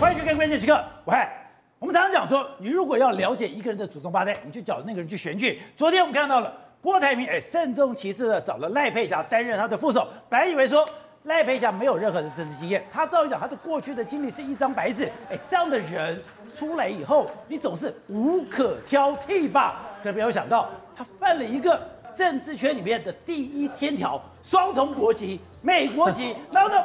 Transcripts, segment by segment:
欢迎收看关键时刻，我嗨，我们常常讲说，你如果要了解一个人的祖宗八代，你就找那个人去选举。昨天我们看到了郭台铭，哎，慎重其事的找了赖佩霞担任他的副手。本来以为说赖佩霞没有任何的政治经验，他照理讲他的过去的经历是一张白纸，哎，这样的人出来以后，你总是无可挑剔吧？可没有想到，他犯了一个政治圈里面的第一天条，双重国籍，美国籍。然后呢，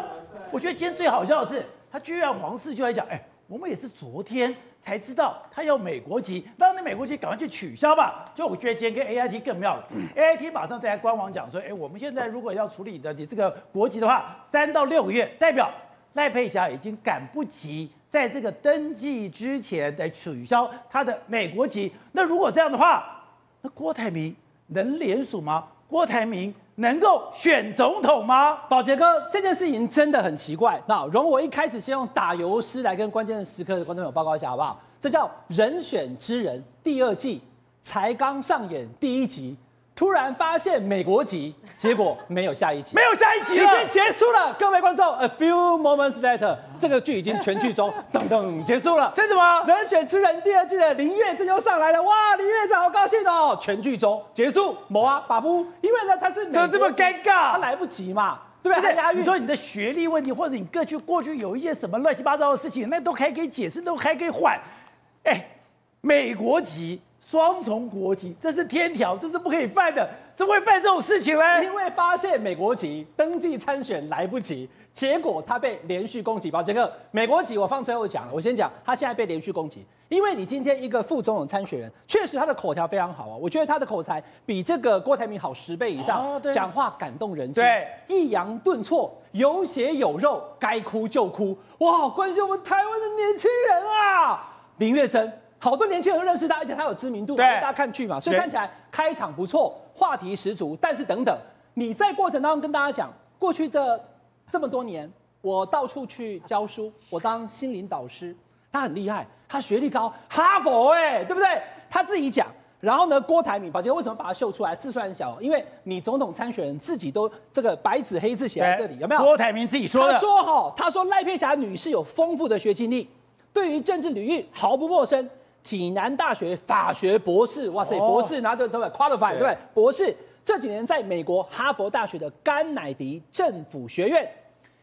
我觉得今天最好笑的是。他居然黄氏就在讲，哎，我们也是昨天才知道他要美国籍，当你美国籍赶快去取消吧。就我觉得今天跟 A I T 更妙了，A I T 马上在官网讲说，哎，我们现在如果要处理的你这个国籍的话，三到六个月，代表赖佩霞已经赶不及在这个登记之前来取消他的美国籍。那如果这样的话，那郭台铭能联署吗？郭台铭能够选总统吗？宝杰哥，这件事情真的很奇怪。那容我一开始先用打油诗来跟关键时刻的观众朋友报告一下，好不好？这叫《人选之人》第二季才刚上演第一集。突然发现美国籍，结果没有下一集，没有下一集了，已经结束了。各位观众，A few moments later，这个剧已经全剧终，等等结束了。真的吗？人选之人第二季的林月真又上来了，哇，林月真好高兴哦。全剧终结束，某啊，把不，因为呢他是怎么这么尴尬？他来不及嘛，对不对？你说你的学历问题，或者你过去过去有一些什么乱七八糟的事情，那都还可以解释，都还可以缓。哎，美国籍。双重国籍，这是天条，这是不可以犯的，怎么会犯这种事情呢？因为发现美国籍登记参选来不及，结果他被连续攻击。宝杰克，美国籍我放最后讲了，我先讲，他现在被连续攻击，因为你今天一个副总统参选人，确实他的口条非常好啊，我觉得他的口才比这个郭台铭好十倍以上，讲话感动人心，对，抑扬顿挫，有血有肉，该哭就哭，哇，关心我们台湾的年轻人啊，林月真。好多年轻人都认识他，而且他有知名度，大家看剧嘛，所以看起来开场不错，话题十足。但是等等，你在过程当中跟大家讲，过去这这么多年，我到处去教书，我当心灵导师，他很厉害，他学历高，哈佛哎、欸，对不对？他自己讲。然后呢，郭台铭，宝杰为什么把他秀出来？字虽然小，因为你总统参选人自己都这个白纸黑字写在这里，有没有？郭台铭自己说的。他说哈，他说赖佩霞女士有丰富的学经历，对于政治领域毫不陌生。济南大学法学博士，哇塞，博士拿着对不对？Qualified 对？博士这几年在美国哈佛大学的甘乃迪政府学院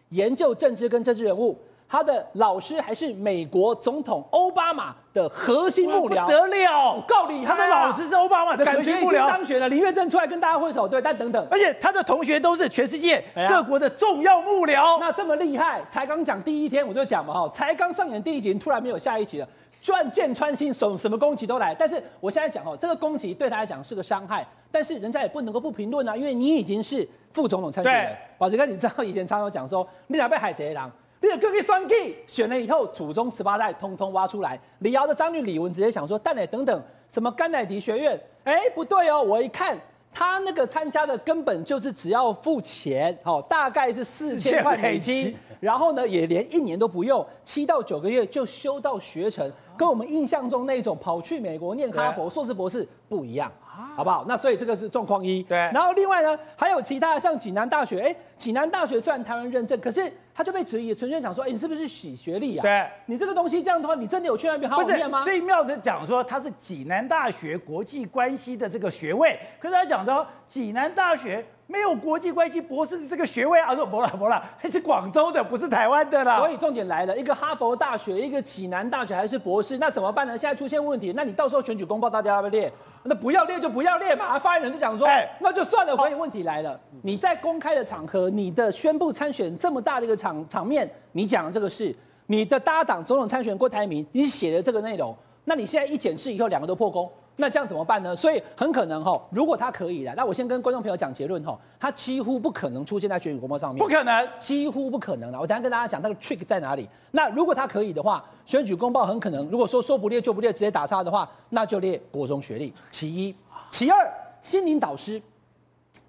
研究政治跟政治人物，他的老师还是美国总统奥巴马的核心幕僚，不得了，够厉害！他的老师是奥巴马的核心幕僚，感觉已经当选了。林月正出来跟大家挥手，对，但等等，而且他的同学都是全世界各国的重要幕僚，那这么厉害，才刚讲第一天我就讲嘛，哈，才刚上演第一集，突然没有下一集了。转箭穿心，什什么攻击都来。但是我现在讲哦，这个攻击对他来讲是个伤害，但是人家也不能够不评论啊，因为你已经是副总统参选人。宝杰哥，你知道以前常常讲说，你俩被海贼狼，你的哥哥双 K 选了以后，祖宗十八代通通挖出来。李敖的张律李文直接想说，但乃等等，什么甘乃迪学院？哎，不对哦，我一看他那个参加的根本就是只要付钱，哦，大概是四千块美金，然后呢也连一年都不用，七到九个月就修到学成。跟我们印象中那种跑去美国念哈佛硕士博士不一样，好不好？那所以这个是状况一。对。然后另外呢，还有其他像济南大学，哎，济南大学虽然台湾认证，可是他就被质疑，纯粹讲说，哎，你是不是洗学历啊？对。你这个东西这样的话，你真的有去那边好好念吗？最妙的讲说他是济南大学国际关系的这个学位，可是他讲到济南大学。没有国际关系博士的这个学位啊，说不啦不啦，还是广州的，不是台湾的啦。所以重点来了，一个哈佛大学，一个济南大学，还是博士，那怎么办呢？现在出现问题，那你到时候选举公报大家要不要列？那不要列就不要列嘛。发言人就讲说，哎，那就算了。所以问题来了，你在公开的场合，你的宣布参选这么大的一个场场面，你讲的这个事，你的搭档总统参选郭台铭，你写的这个内容，那你现在一检视以后，两个都破功。那这样怎么办呢？所以很可能哈，如果他可以的，那我先跟观众朋友讲结论哈，他几乎不可能出现在选举公报上面，不可能，几乎不可能的。我等下跟大家讲那个 trick 在哪里。那如果他可以的话，选举公报很可能，如果说说不列就不列，直接打叉的话，那就列国中学历。其一，其二，心灵导师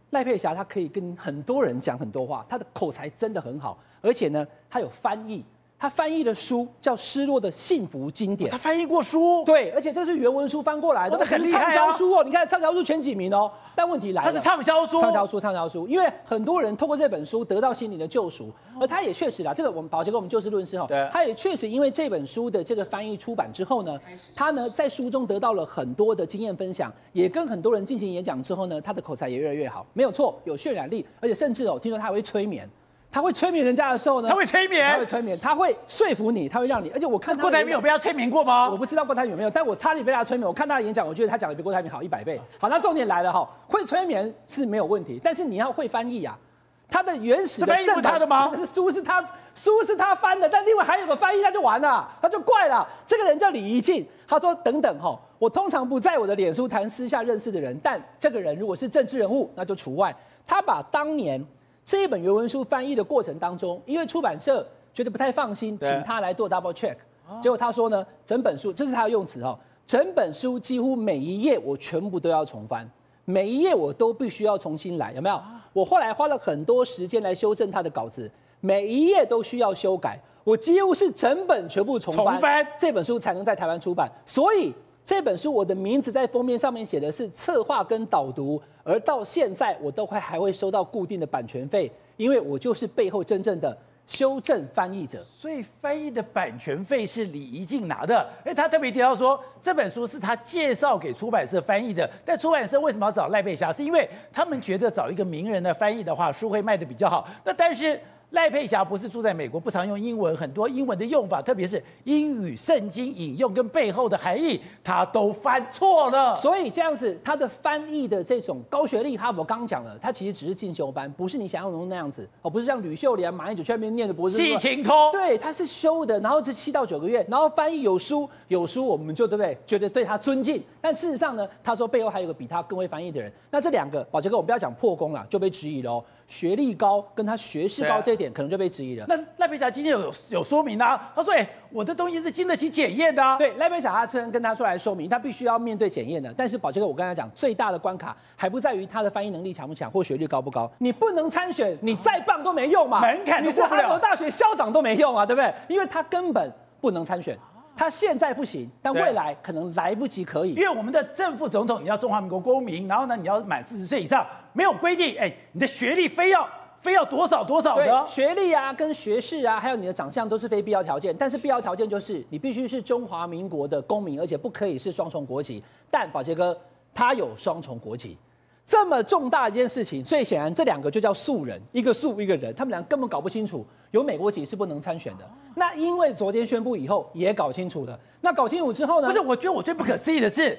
赖佩霞，她可以跟很多人讲很多话，她的口才真的很好，而且呢，她有翻译。他翻译的书叫《失落的幸福经典》，他翻译过书，对，而且这是原文书翻过来的，哦、很厉害啊、畅销书哦。你看畅销书前几名哦，但问题来了，它是畅销书，畅销书，畅销书，因为很多人透过这本书得到心灵的救赎，而他也确实啦，这个我们宝杰跟我们就事论事哈，对，他也确实因为这本书的这个翻译出版之后呢，他呢在书中得到了很多的经验分享，也跟很多人进行演讲之后呢，他的口才也越来越好，没有错，有渲染力，而且甚至哦，听说他还会催眠。他会催眠人家的时候呢，他会催眠，他会催眠，他会说服你，他会让你，而且我看郭台铭有被他催眠过吗？我不知道郭台铭有没有，但我差点被他催眠。我看他的演讲，我觉得他讲的比郭台铭好一百倍。好，那重点来了哈，会催眠是没有问题，但是你要会翻译啊。他的原始的翻译是他的吗？是书是他书是他翻的，但另外还有个翻译，他就完了，他就怪了。这个人叫李怡静，他说等等哈，我通常不在我的脸书谈私下认识的人，但这个人如果是政治人物，那就除外。他把当年。这一本原文书翻译的过程当中，因为出版社觉得不太放心，请他来做 double check，结果他说呢，整本书这是他的用词哦，整本书几乎每一页我全部都要重翻，每一页我都必须要重新来，有没有？我后来花了很多时间来修正他的稿子，每一页都需要修改，我几乎是整本全部重翻，重翻这本书才能在台湾出版，所以。这本书我的名字在封面上面写的是策划跟导读，而到现在我都会还会收到固定的版权费，因为我就是背后真正的修正翻译者。所以翻译的版权费是李怡静拿的。哎，他特别提到说这本书是他介绍给出版社翻译的，但出版社为什么要找赖佩霞？是因为他们觉得找一个名人的翻译的话，书会卖得比较好。那但是。赖佩霞不是住在美国，不常用英文，很多英文的用法，特别是英语圣经引用跟背后的含义，他都翻错了。所以这样子，他的翻译的这种高学历，哈佛刚讲了，他其实只是进修班，不是你想象中那样子哦，不是像吕秀莲、马英九去那边念的博士。细情空。对，他是修的，然后这七到九个月，然后翻译有书有书，我们就对不对？觉得对他尊敬。但事实上呢，他说背后还有个比他更会翻译的人。那这两个，宝杰哥，我们不要讲破功了，就被质疑了哦。学历高跟他学识高这一点可能就被质疑了。那赖佩霞今天有有说明啊，他说：“哎、欸，我的东西是经得起检验的、啊。”对，赖佩霞他称跟他出来说明，他必须要面对检验的。但是宝杰哥，我跟他讲，最大的关卡还不在于他的翻译能力强不强或学历高不高。你不能参选，你再棒都没用嘛。门槛你是哈佛大学校长都没用啊，对不对？因为他根本不能参选。他现在不行，但未来可能来不及可以。因为我们的正副总统你要中华民国公民，然后呢，你要满四十岁以上，没有规定，哎、欸，你的学历非要。非要多少多少的学历啊，跟学士啊，还有你的长相都是非必要条件。但是必要条件就是你必须是中华民国的公民，而且不可以是双重国籍。但宝杰哥他有双重国籍，这么重大一件事情，所以显然这两个就叫素人，一个素一个人，他们俩根本搞不清楚有美国籍是不能参选的。那因为昨天宣布以后也搞清楚了。那搞清楚之后呢？不是，我觉得我最不可思议的是。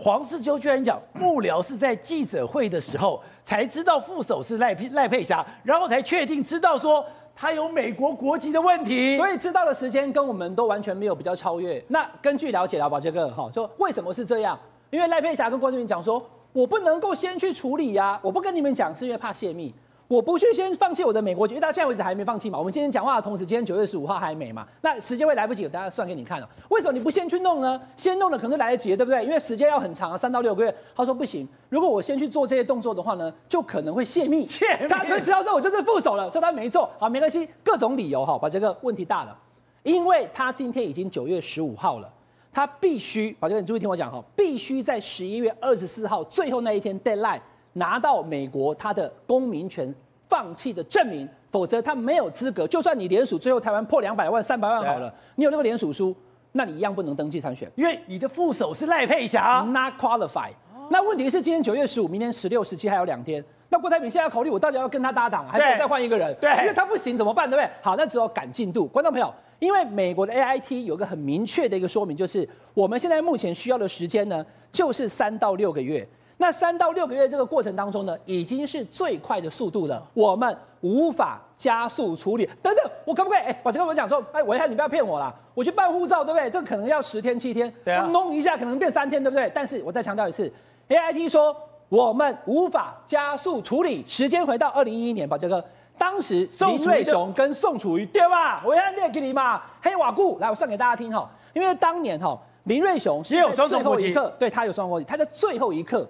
黄世秋居然讲幕僚是在记者会的时候才知道副手是赖佩赖佩霞，然后才确定知道说他有美国国籍的问题，所以知道的时间跟我们都完全没有比较超越。那根据了解了，宝杰哥哈说为什么是这样？因为赖佩霞跟郭台铭讲说，我不能够先去处理呀，我不跟你们讲是因为怕泄密。我不去先放弃我的美国籍，因为到现在为止还没放弃嘛。我们今天讲话的同时，今天九月十五号还没嘛？那时间会来不及，我等下算给你看了。为什么你不先去弄呢？先弄了可能来得及，对不对？因为时间要很长啊，三到六个月。他说不行，如果我先去做这些动作的话呢，就可能会泄密。泄密，他就知道说我就是副手了，所以他没做。好，没关系，各种理由哈，把这个问题大了。因为他今天已经九月十五号了，他必须，宝杰哥，你注意听我讲哈，必须在十一月二十四号最后那一天 deadline 拿到美国他的公民权。放弃的证明，否则他没有资格。就算你联署最后台湾破两百万、三百万好了，你有那个联署书，那你一样不能登记参选，因为你的副手是赖佩霞，not qualified。那问题是今天九月十五，明天十六、十七还有两天。那郭台铭现在要考虑，我到底要跟他搭档，还是再换一个人？对，因为他不行怎么办？对不对？好，那只有赶进度。观众朋友，因为美国的 AIT 有一个很明确的一个说明，就是我们现在目前需要的时间呢，就是三到六个月。那三到六个月这个过程当中呢，已经是最快的速度了，我们无法加速处理。等等，我可不可以？哎，宝杰哥，我讲说，哎，我一下你不要骗我啦，我去办护照，对不对？这个可能要十天七天，对啊，弄一下可能变三天，对不对？但是我再强调一次，AIT 说我们无法加速处理，时间回到二零一一年，宝杰哥，当时林瑞雄跟宋楚瑜对吧？我要念给你嘛，黑瓦固，来我算给大家听哈，因为当年哈林瑞雄是在最后一刻，对他有双重国籍，他在最后一刻。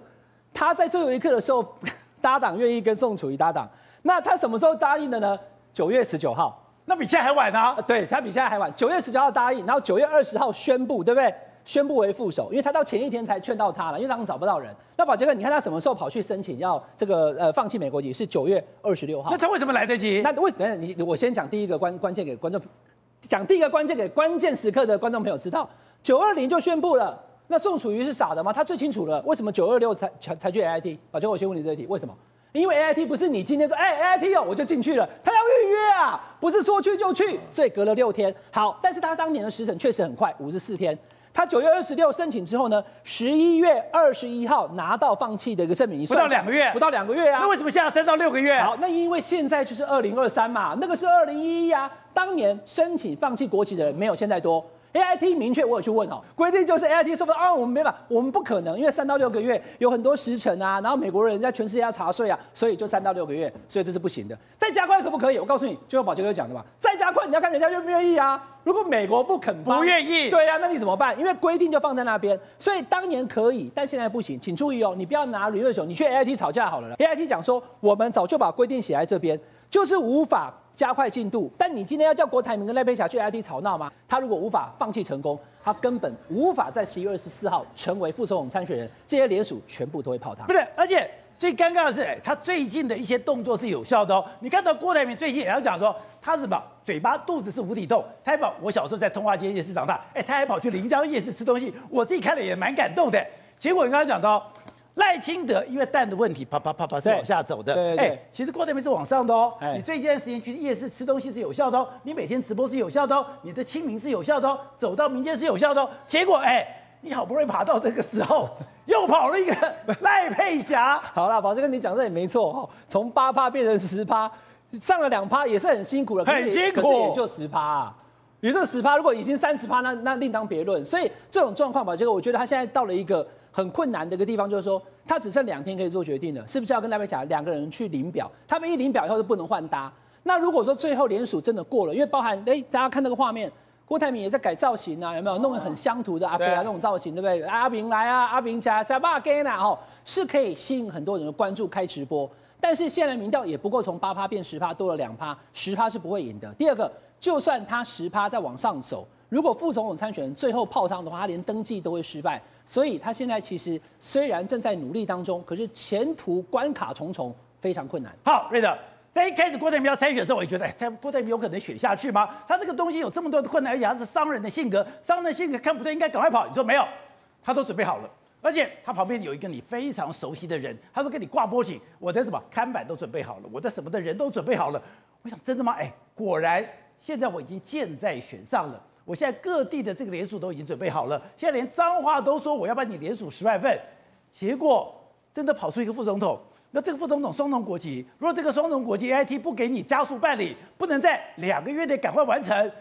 他在最后一刻的时候，搭档愿意跟宋楚瑜搭档，那他什么时候答应的呢？九月十九号。那比现在还晚呢、啊？对，他比现在还晚。九月十九号答应，然后九月二十号宣布，对不对？宣布为副手，因为他到前一天才劝到他了，因为当时找不到人。那宝杰哥，你看他什么时候跑去申请要这个呃放弃美国籍？是九月二十六号。那他为什么来得及？那为什么？你我先讲第一个关关键给观众，讲第一个关键给关键时刻的观众朋友知道，九二零就宣布了。那宋楚瑜是傻的吗？他最清楚了，为什么九二六才才才去 AIT？宝杰哥，我先问你这一题，为什么？因为 AIT 不是你今天说哎 AIT 哦我就进去了，他要预约啊，不是说去就去，所以隔了六天。好，但是他当年的时程确实很快，五十四天。他九月二十六申请之后呢，十一月二十一号拿到放弃的一个证明，不到两个月，不到两个月啊。那为什么现在升到六个月？好，那因为现在就是二零二三嘛，那个是二零一一啊，当年申请放弃国籍的人没有现在多。A I T 明确，我有去问哦，规定就是 A I T 说啊，我们没办法，我们不可能，因为三到六个月有很多时程啊，然后美国人在全世界要查税啊，所以就三到六个月，所以这是不行的。再加快可不可以？我告诉你，就像宝杰哥讲的嘛，再加快你要看人家愿不愿意啊。如果美国不肯，不愿意，对呀、啊，那你怎么办？因为规定就放在那边，所以当年可以，但现在不行。请注意哦，你不要拿吕乐雄，你去 A I T 吵架好了。A I T 讲说，我们早就把规定写在这边，就是无法。加快进度，但你今天要叫郭台铭跟赖佩霞去 I T 吵闹吗？他如果无法放弃成功，他根本无法在十一月二十四号成为副总统参选人，这些联署全部都会泡汤。不是，而且最尴尬的是，他最近的一些动作是有效的哦。你看到郭台铭最近也要讲说，他什么嘴巴肚子是无底洞，他还跑。我小时候在通化街夜市长大，哎，他还跑去临江夜市吃东西，我自己看了也蛮感动的。结果你刚刚讲到。赖清德因为蛋的问题，啪啪啪啪是往下走的。对，对，对，其实郭台铭是往上的哦。哎，你最近一段时间去夜市吃东西是有效的哦，你每天直播是有效的哦，你的清明是有效的哦，走到民间是有效的哦。结果哎，你好不容易爬到这个时候，又跑了一个赖佩霞。好了，宝杰哥你讲这也没错哦，从八趴变成十趴，上了两趴也是很辛苦了，很辛苦，可是也就十趴啊。也就十趴，如果已经三十趴，那那另当别论。所以这种状况，吧，结果，我觉得他现在到了一个。很困难的一个地方就是说，他只剩两天可以做决定了，是不是要跟赖佩霞两个人去领表？他们一领表以后就不能换搭。那如果说最后联署真的过了，因为包含哎，大家看那个画面，郭台铭也在改造型啊，有没有弄得很乡土的阿伯啊那种造型，对不对？阿明来啊，阿明加加爸给啊，哦，是可以吸引很多人的关注，开直播。但是现在民调也不够从八趴变十趴，多了两趴，十趴是不会赢的。第二个，就算他十趴再往上走。如果副总统参选人最后泡汤的话，他连登记都会失败。所以他现在其实虽然正在努力当中，可是前途关卡重重，非常困难。好，瑞德，在一开始郭台铭要参选的时候，我也觉得，哎，郭台铭有可能选下去吗？他这个东西有这么多的困难，而且他是商人的性格，商人的性格看不对，应该赶快跑。你说没有？他都准备好了，而且他旁边有一个你非常熟悉的人，他说跟你挂波景，我的什么看板都准备好了，我的什么的人都准备好了。我想真的吗？哎，果然现在我已经箭在弦上了。我现在各地的这个联署都已经准备好了，现在连脏话都说我要帮你联署十万份，结果真的跑出一个副总统，那这个副总统双重国籍，如果这个双重国籍 AIT 不给你加速办理，不能在两个月内赶快完成。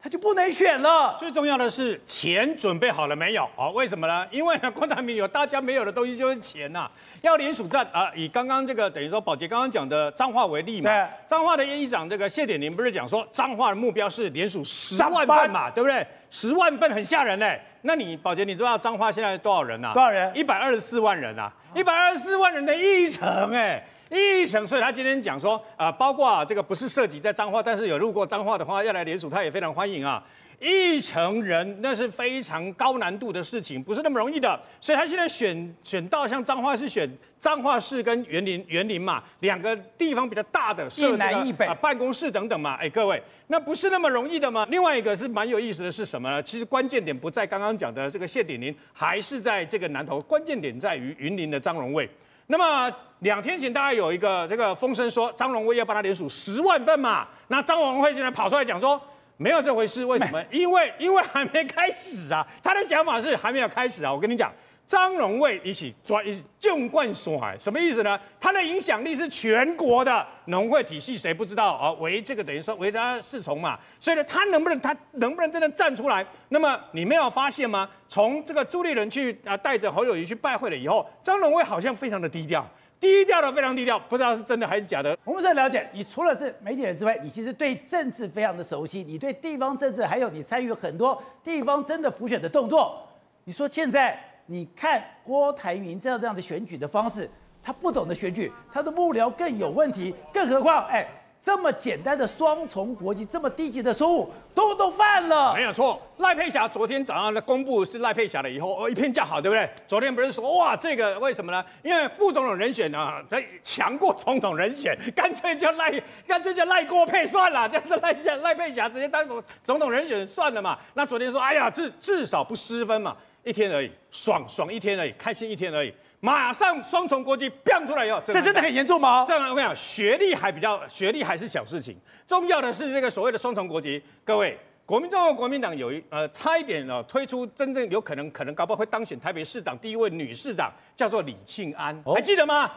他就不能选了。最重要的是钱准备好了没有？哦，为什么呢？因为呢，郭台铭有大家没有的东西，就是钱呐、啊。要联署战啊，以刚刚这个等于说宝杰刚刚讲的彰化为例嘛。对。彰化的议长这个谢点林不是讲说彰化的目标是联署十万份嘛，对不对？十万份很吓人嘞。那你宝杰你知道彰化现在多少人呐、啊？多少人？一百二十四万人啊！一百二十四万人的议程哎。一成，所以他今天讲说，啊，包括啊，这个不是涉及在彰化，但是有路过彰化的话，要来联署，他也非常欢迎啊。一成人那是非常高难度的事情，不是那么容易的。所以他现在选选到像彰化是选彰化市跟园林园林嘛，两个地方比较大的设、南一北啊办公室等等嘛。哎，各位，那不是那么容易的吗？另外一个是蛮有意思的是什么呢？其实关键点不在刚刚讲的这个谢点林，还是在这个南投，关键点在于云林的张荣卫。那么两天前，大概有一个这个风声说张荣威要帮他连署十万份嘛，那张荣威现在跑出来讲说没有这回事，为什么？因为因为还没开始啊，他的讲法是还没有开始啊，我跟你讲。张荣威一起抓一起纵贯所海，什么意思呢？他的影响力是全国的农会体系，谁不知道啊？围这个等于说围他侍从嘛，所以呢，他能不能他能不能真的站出来？那么你没有发现吗？从这个朱立伦去啊带着侯友宜去拜会了以后，张荣威好像非常的低调，低调的非常低调，不知道是真的还是假的。我们在了解，你除了是媒体人之外，你其实对政治非常的熟悉，你对地方政治还有你参与很多地方真的浮选的动作。你说现在。你看郭台铭这样这样的选举的方式，他不懂得选举，他的幕僚更有问题，更何况，哎，这么简单的双重国籍，这么低级的错误，都都犯了。没有错，赖佩霞昨天早上公布是赖佩霞的以后，哦，一片叫好，对不对？昨天不是说哇，这个为什么呢？因为副总统人选呢，他强过总统人选，干脆就赖，干脆就赖郭配算了，这样子赖下赖佩霞直接当总总统人选算了嘛。那昨天说，哎呀，至至少不失分嘛，一天而已，爽爽一天而已，开心一天而已。马上双重国籍飙出来以后，这真的很严重吗？这样我跟你讲，学历还比较，学历还是小事情，重要的是这个所谓的双重国籍。各位，国民党国民党有一呃，差一点哦，推出真正有可能可能搞不好会当选台北市长第一位女市长，叫做李庆安，哦、还记得吗？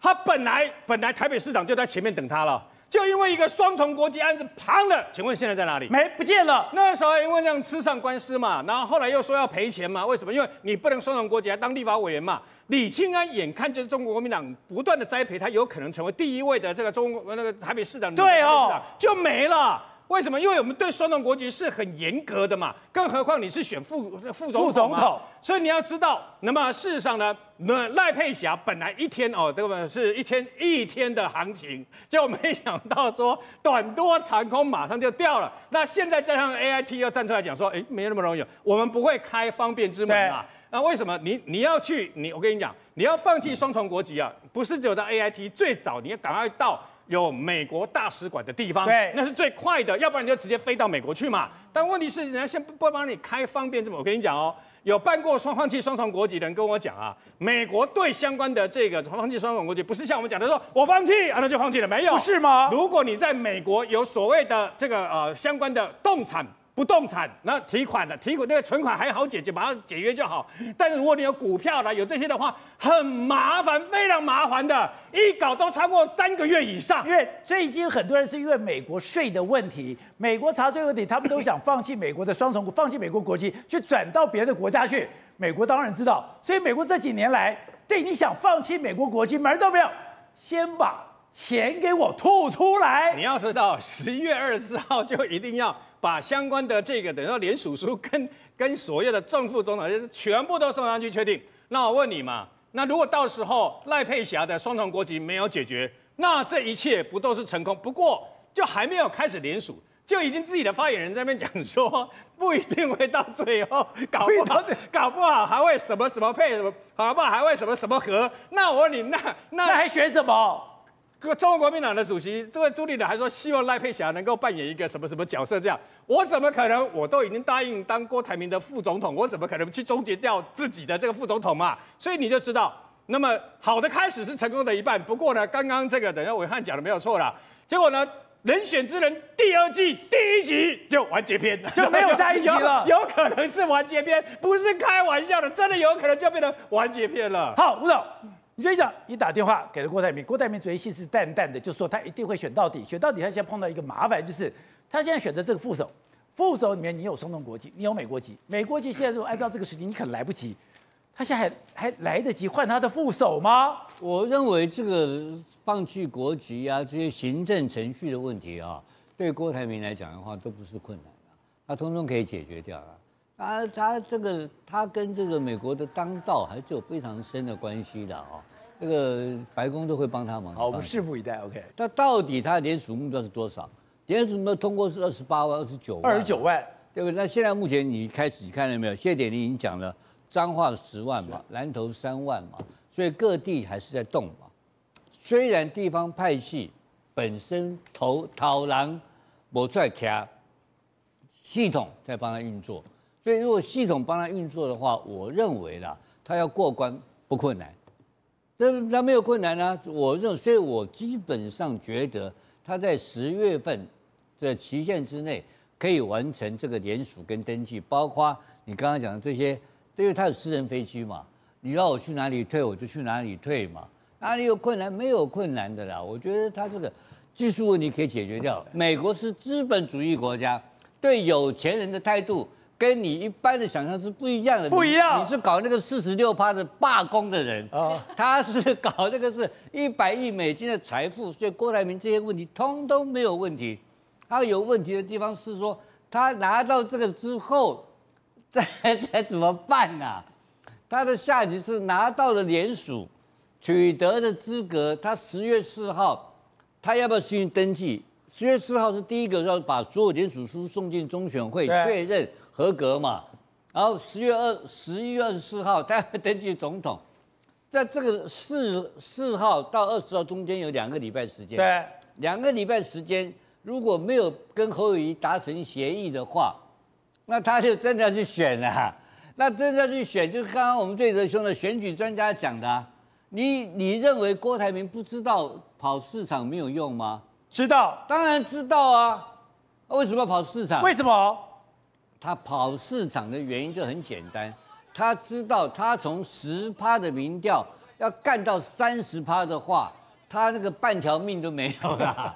她本来本来台北市长就在前面等她了。就因为一个双重国籍案子旁了，请问现在在哪里？没不见了。那时候因为这样吃上官司嘛，然后后来又说要赔钱嘛，为什么？因为你不能双重国籍还当立法委员嘛。李庆安眼看就是中国国民党不断的栽培他，有可能成为第一位的这个中国那个台北市长，对哦，就没了。为什么？因为我们对双重国籍是很严格的嘛，更何况你是选副副总统，副总统，所以你要知道，那么事实上呢，那赖佩霞本来一天哦，这个是一天一天的行情，就没想到说短多长空马上就掉了。那现在加上 AIT 要站出来讲说，哎，没那么容易，我们不会开方便之门啊。那为什么你你要去你？我跟你讲，你要放弃双重国籍啊，不是只有到 AIT，最早你要赶快到。有美国大使馆的地方，对，那是最快的，要不然你就直接飞到美国去嘛。但问题是，人家先不不帮你开方便这么，我跟你讲哦，有办过双放弃双重国籍的人跟我讲啊，美国对相关的这个放弃双重国籍，不是像我们讲的说我放弃啊，那就放弃了，没有，不是吗？如果你在美国有所谓的这个呃相关的动产。不动产，那提款的提款那个存款还好解决，把它解约就好。但是如果你有股票了，有这些的话，很麻烦，非常麻烦的，一搞都超过三个月以上。因为最近很多人是因为美国税的问题，美国查税问题，他们都想放弃美国的双重，放弃美国国籍，去转到别的国家去。美国当然知道，所以美国这几年来，对你想放弃美国国籍门都没有，先把钱给我吐出来。你要知道，十一月二十四号就一定要。把相关的这个等于说联署书跟跟所有的正副总统全部都送上去确定。那我问你嘛，那如果到时候赖佩霞的双重国籍没有解决，那这一切不都是成功？不过就还没有开始联署，就已经自己的发言人在那边讲说，不一定会到最后，搞不好搞不好还会什么什么配什么，搞不好还会什么什么和。那我问你，那那，那还选什么？这个中国国民党的主席这位朱立伦还说，希望赖佩霞能够扮演一个什么什么角色？这样，我怎么可能？我都已经答应当郭台铭的副总统，我怎么可能去终结掉自己的这个副总统嘛？所以你就知道，那么好的开始是成功的一半。不过呢，刚刚这个等一下伟汉讲的没有错啦。结果呢，人选之人第二季第一集就完结篇，就没有下一集了有。有可能是完结篇，不是开玩笑的，真的有可能就变成完结篇了。好，吴总。你就想，你打电话给了郭台铭，郭台铭昨天信誓旦旦的就说他一定会选到底，选到底。他现在碰到一个麻烦，就是他现在选择这个副手，副手里面你有松动国籍，你有美国籍，美国籍现在如果按照这个时间，你可能来不及。他现在还还来得及换他的副手吗？我认为这个放弃国籍啊，这些行政程序的问题啊，对郭台铭来讲的话都不是困难的，他通通可以解决掉了。他他这个他跟这个美国的当道还是有非常深的关系的啊，这个白宫都会帮他忙。好，我们拭目以待。OK。那到底他的联署目标是多少？联署目标通过是二十八万、二十九万。二十九万，对不对？那现在目前你开始你看到没有？谢点你已经讲了，彰化十万嘛，南投三万嘛，所以各地还是在动嘛。虽然地方派系本身投讨狼没出来卡，系统在帮他运作。所以，如果系统帮他运作的话，我认为啦，他要过关不困难，这他没有困难啊。我认，所以我基本上觉得他在十月份的期限之内可以完成这个联署跟登记，包括你刚刚讲的这些，因为他有私人飞机嘛，你让我去哪里退，我就去哪里退嘛。哪里有困难？没有困难的啦。我觉得他这个技术问题可以解决掉。美国是资本主义国家，对有钱人的态度。跟你一般的想象是不一样的，不一样。你是搞那个四十六趴的罢工的人，他是搞那个是一百亿美金的财富，所以郭台铭这些问题通通没有问题。他有问题的地方是说，他拿到这个之后，再再怎么办呢？他的下级是拿到了联署，取得的资格，他十月四号，他要不要进行登记？十月四号是第一个要把所有联署书送进中选会确认合格嘛，然后十月二十一月二十四号他要登记总统，在这个四四号到二十号中间有两个礼拜时间，对，两个礼拜时间如果没有跟侯友宜达成协议的话，那他就真的要去选了，啊，那真的要去选，就是刚刚我们最德兄的选举专家讲的，啊，你你认为郭台铭不知道跑市场没有用吗？知道，当然知道啊。为什么要跑市场？为什么？他跑市场的原因就很简单，他知道他从十趴的民调要干到三十趴的话，他那个半条命都没有了。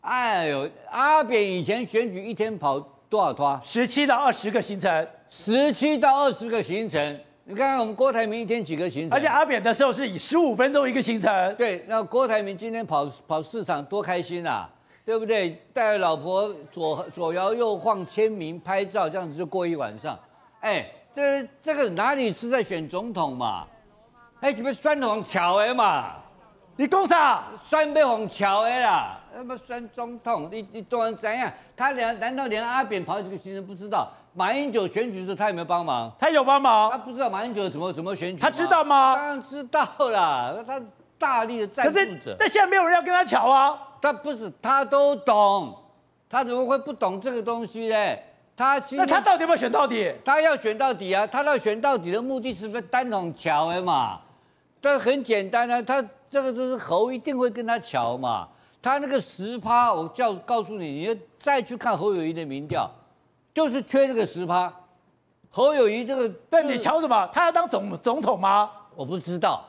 哎呦，阿扁以前选举一天跑多少趟？十七到二十个行程，十七到二十个行程。你看看我们郭台铭一天几个行程？而且阿扁的时候是以十五分钟一个行程。对，那郭台铭今天跑跑市场多开心啊，对不对？带着老婆左左摇右晃签名拍照，这样子就过一晚上。哎，这这个哪里是在选总统嘛？哎，这边酸黄桥哎嘛，你讲啥？酸被黄桥哎啦，那么酸总统，你你当然怎样？他连难道连阿扁跑几个行程不知道？马英九选举的时候，他有没有帮忙？他有帮忙。他不知道马英九怎么怎么选举？他知道吗？当然知道了。他大力的赞助者。但现在没有人要跟他抢啊。他不是，他都懂。他怎么会不懂这个东西呢？他那他到底要不要选到底？他要选到底啊！他要选到底的目的是不是单统桥的嘛？这很简单啊，他这个就是侯一定会跟他桥嘛。他那个十趴，我叫告诉你，你要再去看侯友谊的民调。就是缺这个十趴，侯友谊这个，但你瞧什么？他要当总总统吗？我不知道，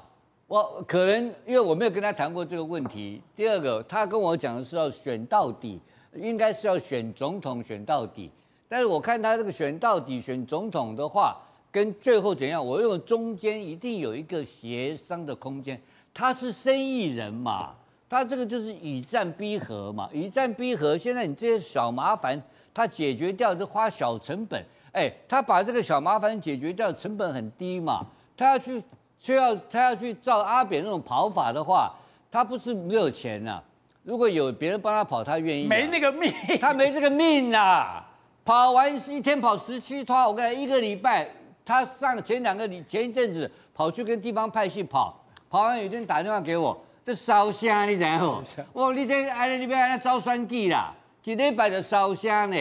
我可能因为我没有跟他谈过这个问题。第二个，他跟我讲的是要选到底，应该是要选总统选到底。但是我看他这个选到底选总统的话，跟最后怎样，我认为中间一定有一个协商的空间。他是生意人嘛，他这个就是以战逼和嘛，以战逼和。现在你这些小麻烦。他解决掉就花小成本，哎，他把这个小麻烦解决掉，成本很低嘛。他要去，却要他要去照阿扁那种跑法的话，他不是没有钱呐、啊。如果有别人帮他跑，他愿意、啊。没那个命，他没这个命啊。跑完一天跑十七趟，我跟你讲，一个礼拜，他上前两个礼前一阵子跑去跟地方派系跑，跑完有一天打电话给我，这烧香你知道不？我 你这哎你别来招酸计啦。一礼拜就烧香呢，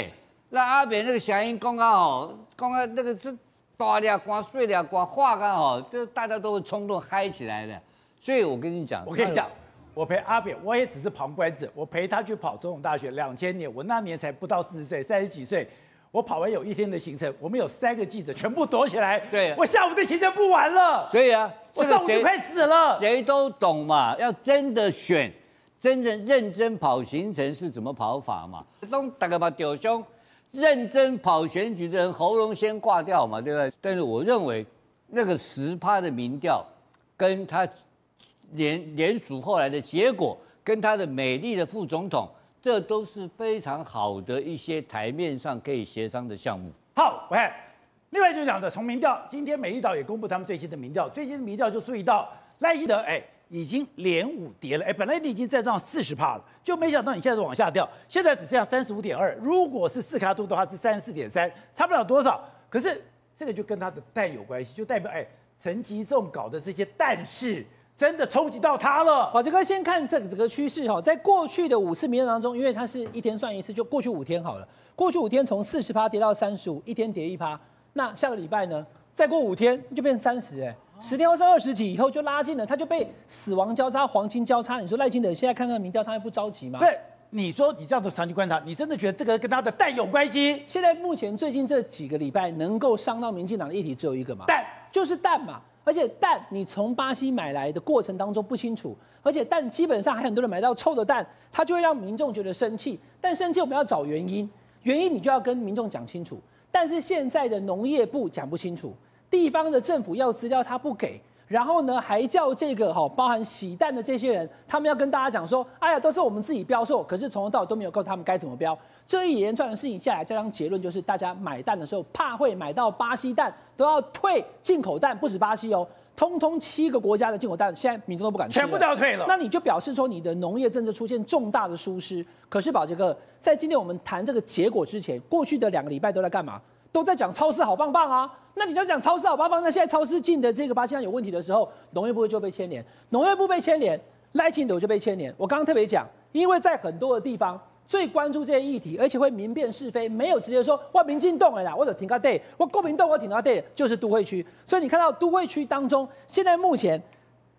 那阿扁那个响应刚刚哦，刚刚那个是大俩光碎俩光话刚好，就大家都会冲动嗨起来的。所以我跟你讲，我跟你讲，我陪阿扁，我也只是旁观者，我陪他去跑总统大学，两千年，我那年才不到四十岁，三十几岁，我跑完有一天的行程，我们有三个记者全部躲起来，对，我下午的行程不完了，所以啊，我上午就快死了，谁都懂嘛，要真的选。真正认真跑行程是怎么跑法嘛？都大概把屌兄认真跑选举的人喉咙先挂掉嘛，对不对？但是我认为那个十趴的民调，跟他联联署后来的结果，跟他的美丽的副总统，这都是非常好的一些台面上可以协商的项目。好，喂，另外就是讲的从民调，今天美丽岛也公布他们最新的民调，最新的民调就注意到赖清德，哎。已经连五跌了，哎，本来你已经站上四十趴了，就没想到你现在往下掉，现在只剩下三十五点二。如果是四卡度的话，是三十四点三，差不了多少。可是这个就跟它的蛋有关系，就代表哎，陈吉仲搞的这些蛋事真的冲击到它了。宝杰哥，先看这个整个趋势哈，在过去的五次民调当中，因为它是一天算一次，就过去五天好了。过去五天从四十趴跌到三十五，一天跌一趴。那下个礼拜呢？再过五天就变三十，哎。十天后是二十几以后就拉近了，他就被死亡交叉、黄金交叉。你说赖清德现在看看民调，他还不着急吗？对，你说你这样子长期观察，你真的觉得这个跟他的蛋有关系？现在目前最近这几个礼拜能够伤到民进党的议题只有一个嘛？蛋就是蛋嘛。而且蛋你从巴西买来的过程当中不清楚，而且蛋基本上还很多人买到臭的蛋，它就会让民众觉得生气。但生气我们要找原因，原因你就要跟民众讲清楚。但是现在的农业部讲不清楚。地方的政府要资料，他不给，然后呢，还叫这个哈包含洗蛋的这些人，他们要跟大家讲说，哎呀，都是我们自己标错，可是从头到尾都没有告诉他们该怎么标。这一连串的事情下来，加上结论就是，大家买蛋的时候怕会买到巴西蛋，都要退进口蛋，不止巴西哦。通通七个国家的进口蛋，现在民众都不敢吃，全部都要退了。那你就表示说你的农业政策出现重大的疏失。可是宝杰哥，在今天我们谈这个结果之前，过去的两个礼拜都在干嘛？都在讲超市好棒棒啊。那你要讲超市好棒棒，那现在超市进的这个巴西蛋有问题的时候，农业部就被牵连，农业部被牵连，赖清德就被牵连。我刚刚特别讲，因为在很多的地方。最关注这些议题，而且会明辨是非，没有直接说我民进党的啦，或者停个 day，，我公民党我停个 day，，就是都会区。所以你看到都会区当中，现在目前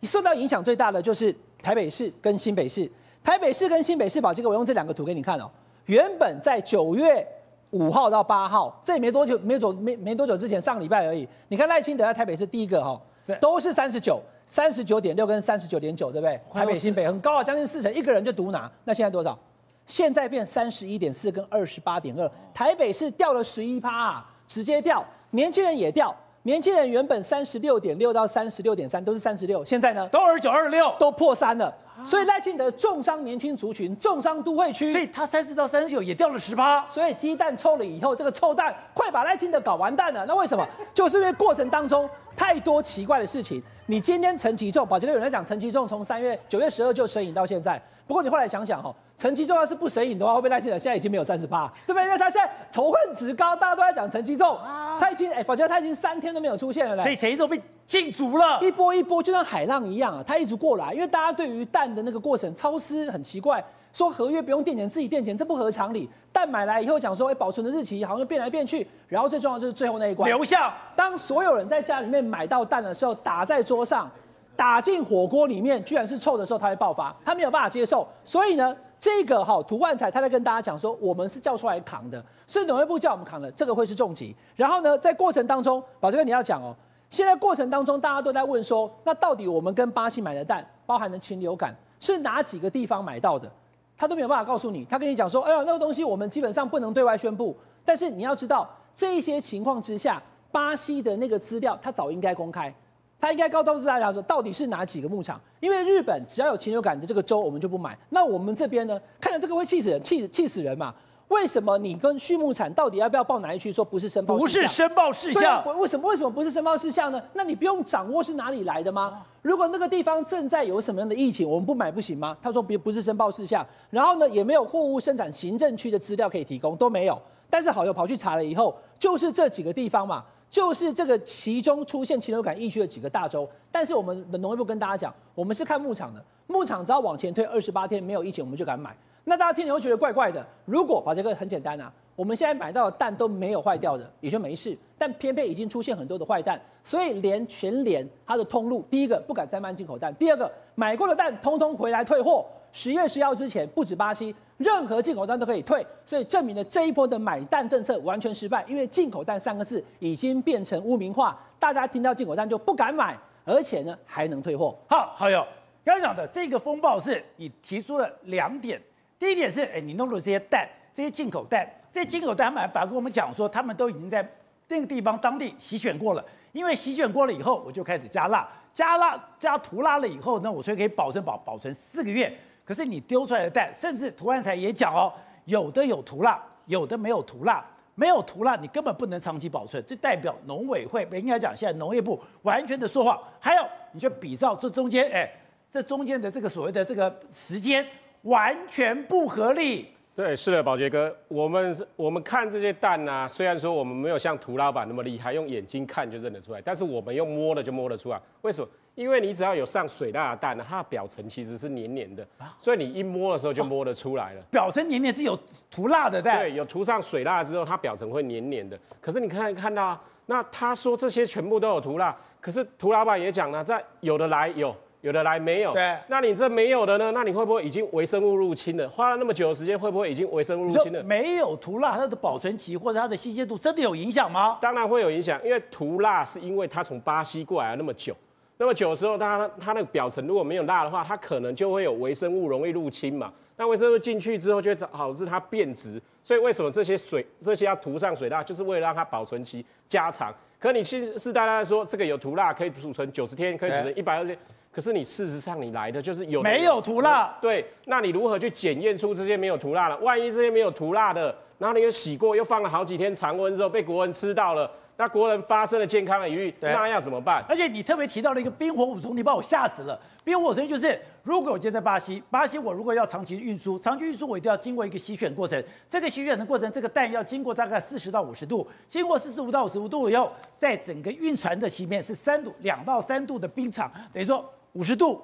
受到影响最大的就是台北市跟新北市。台北市跟新北市，把这个，我用这两个图给你看哦。原本在九月五号到八号，这也没多久，没走没没多久之前，上礼拜而已。你看赖清德在台北市第一个哈，都是三十九、三十九点六跟三十九点九，对不对？台北新北很高啊，将近四成，一个人就独拿。那现在多少？现在变三十一点四跟二十八点二，台北市掉了十一趴啊，直接掉，年轻人也掉，年轻人原本三十六点六到三十六点三都是三十六，现在呢都二十九二十六，都破三了，所以赖清德重伤年轻族群，重伤都会区，所以他三十到三十九也掉了十趴，所以鸡蛋臭了以后，这个臭蛋快把赖清德搞完蛋了，那为什么？就是因为过程当中太多奇怪的事情，你今天陈其重，保杰哥有人在讲陈其重从三月九月十二就神隐到现在。不过你后来想想哈，陈其重要是不神隐的话，会不会赖清德现在已经没有三十八，对不对？因为他现在仇恨值高，大家都在讲陈其重，他已经哎，反正他已经三天都没有出现了，所以陈其重被禁足了，一波一波就像海浪一样啊，他一直过来，因为大家对于蛋的那个过程超支很奇怪，说合约不用垫钱自己垫钱，这不合常理。蛋买来以后讲说，哎，保存的日期好像变来变去，然后最重要就是最后那一关留下。当所有人在家里面买到蛋的时候，打在桌上。打进火锅里面，居然是臭的时候，它会爆发，他没有办法接受。所以呢，这个哈涂万才他在跟大家讲说，我们是叫出来扛的，所以农业部叫我们扛的，这个会是重疾。然后呢，在过程当中，宝杰哥你要讲哦，现在过程当中大家都在问说，那到底我们跟巴西买的蛋，包含的禽流感是哪几个地方买到的？他都没有办法告诉你，他跟你讲说，哎呀，那个东西我们基本上不能对外宣布。但是你要知道，这一些情况之下，巴西的那个资料，他早应该公开。他应该告诉大家说，到底是哪几个牧场？因为日本只要有禽流感的这个州，我们就不买。那我们这边呢？看了这个会气死人，气气死人嘛？为什么你跟畜牧产到底要不要报哪一区？说不是申报，不是申报事项。为什么为什么不是申报事项呢？那你不用掌握是哪里来的吗？如果那个地方正在有什么样的疫情，我们不买不行吗？他说不不是申报事项，然后呢也没有货物生产行政区的资料可以提供，都没有。但是好友跑去查了以后，就是这几个地方嘛。就是这个其中出现禽流感疫区的几个大洲，但是我们的农业部跟大家讲，我们是看牧场的，牧场只要往前推二十八天没有疫情，我们就敢买。那大家听了会觉得怪怪的。如果把这个很简单啊，我们现在买到的蛋都没有坏掉的，也就没事。但偏偏已经出现很多的坏蛋，所以连全联它的通路，第一个不敢再卖进口蛋，第二个买过的蛋通通回来退货。十月十号之前，不止巴西。任何进口蛋都可以退，所以证明了这一波的买蛋政策完全失败，因为进口蛋三个字已经变成污名化，大家听到进口蛋就不敢买，而且呢还能退货。好，好友，刚刚讲的这个风暴是你提出了两点，第一点是，哎，你弄了这些蛋，这些进口蛋，这些进口蛋，他们反而跟我们讲说，他们都已经在那个地方当地洗选过了，因为洗选过了以后，我就开始加辣，加辣加涂辣了以后呢，我所以可以保证保保存四个月。可是你丢出来的蛋，甚至涂万才也讲哦，有的有涂蜡，有的没有涂蜡，没有涂蜡，你根本不能长期保存。这代表农委会，应该讲现在农业部完全的说谎。还有，你就比照这中间，哎，这中间的这个所谓的这个时间完全不合理。对，是的，宝杰哥，我们我们看这些蛋啊，虽然说我们没有像涂老板那么厉害，用眼睛看就认得出来，但是我们用摸的就摸得出来。为什么？因为你只要有上水蜡的蛋呢，它的表层其实是黏黏的，所以你一摸的时候就摸得出来了。表层黏黏是有涂蜡的蛋，对，有涂上水蜡之后，它表层会黏黏的。可是你看看到，那他说这些全部都有涂蜡，可是涂老板也讲了，在有的来有，有的来没有。对，那你这没有的呢？那你会不会已经微生物入侵了？花了那么久的时间，会不会已经微生物入侵了？没有涂蜡，它的保存期或者它的新鲜度真的有影响吗？当然会有影响，因为涂蜡是因为它从巴西过来了那么久。那么久的时候，它它那个表层如果没有蜡的话，它可能就会有微生物容易入侵嘛。那微生物进去之后，就会导致它变质。所以为什么这些水这些要涂上水蜡，就是为了让它保存期加长。可你其实是大家说这个有涂蜡可以储存九十天，可以储存一百二十天。可是你事实上你来的就是有没有涂蜡？对，那你如何去检验出这些没有涂蜡的？万一这些没有涂蜡的，然后你又洗过，又放了好几天常温之后被国人吃到了。那国人发生了健康的疑虑，那要怎么办？而且你特别提到了一个冰火五重，你把我吓死了。冰火五重就是，如果我今天在巴西，巴西我如果要长期运输，长期运输我一定要经过一个洗选过程。这个洗选的过程，这个蛋要经过大概四十到五十度，经过四十五到五十五度以后，在整个运船的前面是三度，两到三度的冰场，等于说五十度、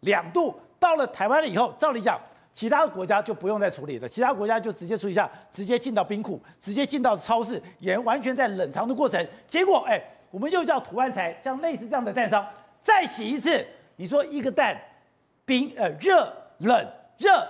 两度。到了台湾了以后，照理讲。其他的国家就不用再处理了，其他国家就直接处理一下，直接进到冰库，直接进到超市，也完全在冷藏的过程。结果，哎，我们又叫涂万财，像类似这样的蛋商再洗一次。你说一个蛋冰呃热冷热，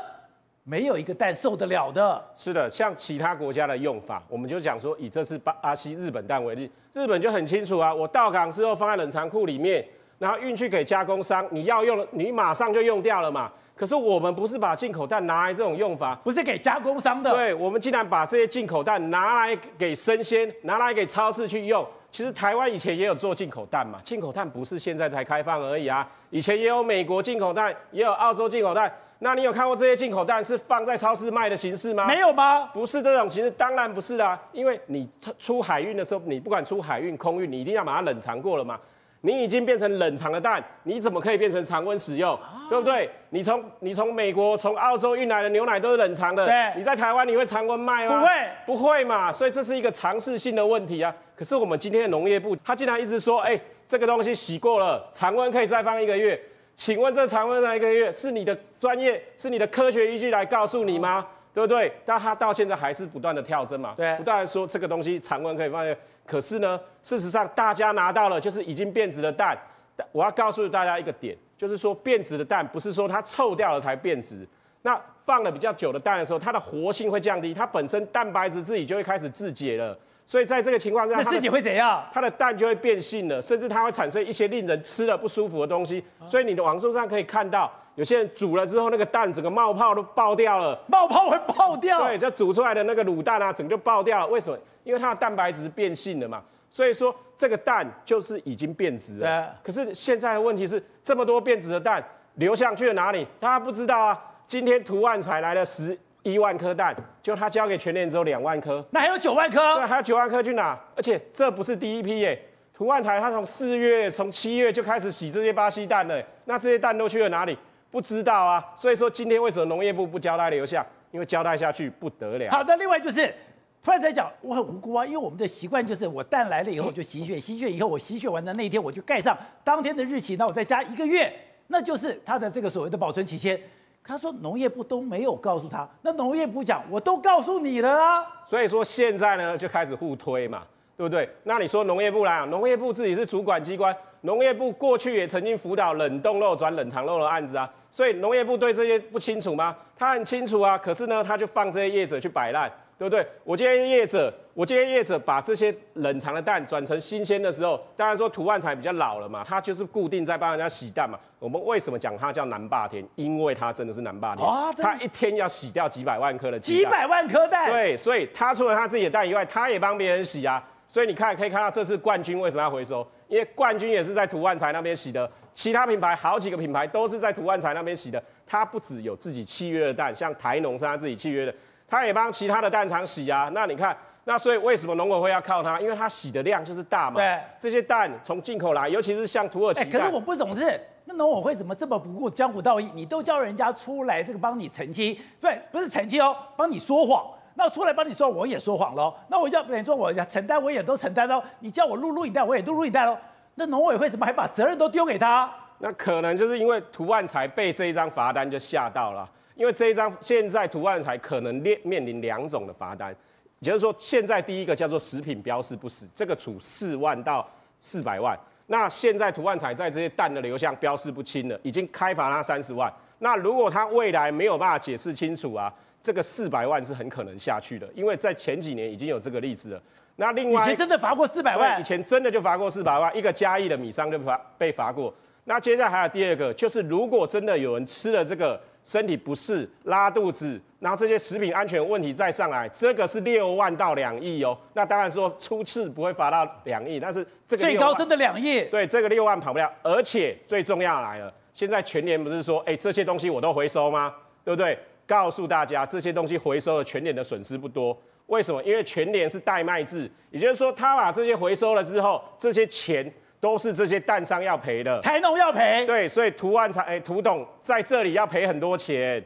没有一个蛋受得了的。是的，像其他国家的用法，我们就讲说，以这次巴西、日本蛋为例，日本就很清楚啊，我到港之后放在冷藏库里面，然后运去给加工商，你要用，你马上就用掉了嘛。可是我们不是把进口蛋拿来这种用法，不是给加工商的。对，我们竟然把这些进口蛋拿来给生鲜，拿来给超市去用。其实台湾以前也有做进口蛋嘛，进口蛋不是现在才开放而已啊，以前也有美国进口蛋，也有澳洲进口蛋。那你有看过这些进口蛋是放在超市卖的形式吗？没有吗？不是这种形式，当然不是啊，因为你出海运的时候，你不管出海运、空运，你一定要把它冷藏过了嘛。你已经变成冷藏的蛋，你怎么可以变成常温使用？啊、对不对？你从你从美国、从澳洲运来的牛奶都是冷藏的，对，你在台湾你会常温卖吗？不会，不会嘛。所以这是一个常识性的问题啊。可是我们今天的农业部，他竟然一直说，哎，这个东西洗过了，常温可以再放一个月。请问这常温那一个月是你的专业，是你的科学依据来告诉你吗？嗯、对不对？但他到现在还是不断的跳针嘛，对，不断的说这个东西常温可以放。可是呢，事实上大家拿到了就是已经变质的蛋。我要告诉大家一个点，就是说变质的蛋不是说它臭掉了才变质，那放了比较久的蛋的时候，它的活性会降低，它本身蛋白质自己就会开始自解了，所以在这个情况下，它自己会怎样？它的蛋就会变性了，甚至它会产生一些令人吃了不舒服的东西。所以你的网络上可以看到，有些人煮了之后，那个蛋整个冒泡都爆掉了，冒泡会爆掉？对，就煮出来的那个卤蛋啊，整个就爆掉了。为什么？因为它的蛋白质变性了嘛。所以说这个蛋就是已经变质了。可是现在的问题是，这么多变质的蛋流向去了哪里？大家不知道啊。今天图案才来了十一万颗蛋，就他交给全联只有两万颗，那还有九万颗？对，还有九万颗去哪？而且这不是第一批耶。图案台他从四月、从七月就开始洗这些巴西蛋了，那这些蛋都去了哪里？不知道啊。所以说今天为什么农业部不交代流向？因为交代下去不得了。好的，另外就是。突然在讲，我很无辜啊，因为我们的习惯就是，我蛋来了以后就洗血，洗血以后我洗血完的那一天我就盖上当天的日期，那我再加一个月，那就是它的这个所谓的保存期限。他说农业部都没有告诉他，那农业部讲我都告诉你了啊，所以说现在呢就开始互推嘛，对不对？那你说农业部来啊，农业部自己是主管机关，农业部过去也曾经辅导冷冻肉转冷藏肉的案子啊，所以农业部对这些不清楚吗？他很清楚啊，可是呢他就放这些业者去摆烂。对不对？我今天业者，我今天业者把这些冷藏的蛋转成新鲜的时候，当然说图万才比较老了嘛，它就是固定在帮人家洗蛋嘛。我们为什么讲它叫南霸天？因为它真的是南霸天，哦、他一天要洗掉几百万颗的鸡蛋，几百万颗蛋。对，所以它除了它自己的蛋以外，它也帮别人洗啊。所以你看，可以看到这次冠军为什么要回收？因为冠军也是在图万才那边洗的，其他品牌好几个品牌都是在图万才那边洗的。它不只有自己契约的蛋，像台农是他自己契约的。他也帮其他的蛋厂洗啊，那你看，那所以为什么农委会要靠他？因为他洗的量就是大嘛。对，这些蛋从进口来，尤其是像土耳其蛋。可是我不懂是，那农委会怎么这么不顾江湖道义？你都叫人家出来这个帮你澄清，对，不是澄清哦，帮你说谎。那出来帮你说，我也说谎喽。那我叫别人说我承担，我也都承担喽。你叫我录录影带，我也录录影带喽。那农委会怎么还把责任都丢给他？那可能就是因为涂万才被这一张罚单就吓到了。因为这一张现在图案才可能面面临两种的罚单，也就是说，现在第一个叫做食品标示不实，这个处四万到四百万。那现在图案才在这些蛋的流向标示不清了，已经开罚他三十万。那如果他未来没有办法解释清楚啊，这个四百万是很可能下去的，因为在前几年已经有这个例子了。那另外，以前真的罚过四百万，以前真的就罚过四百万，一个嘉义的米商就罚被罚过。那接下来还有第二个，就是如果真的有人吃了这个。身体不适、拉肚子，然后这些食品安全问题再上来，这个是六万到两亿哦。那当然说初次不会罚到两亿，但是这个最高真的两亿。对，这个六万跑不了。而且最重要来了，现在全年不是说，哎，这些东西我都回收吗？对不对？告诉大家，这些东西回收的全年的损失不多。为什么？因为全年是代卖制，也就是说，他把这些回收了之后，这些钱都是这些蛋商要赔的，台农要赔。对，所以涂案才哎，涂董在这里要赔很多钱。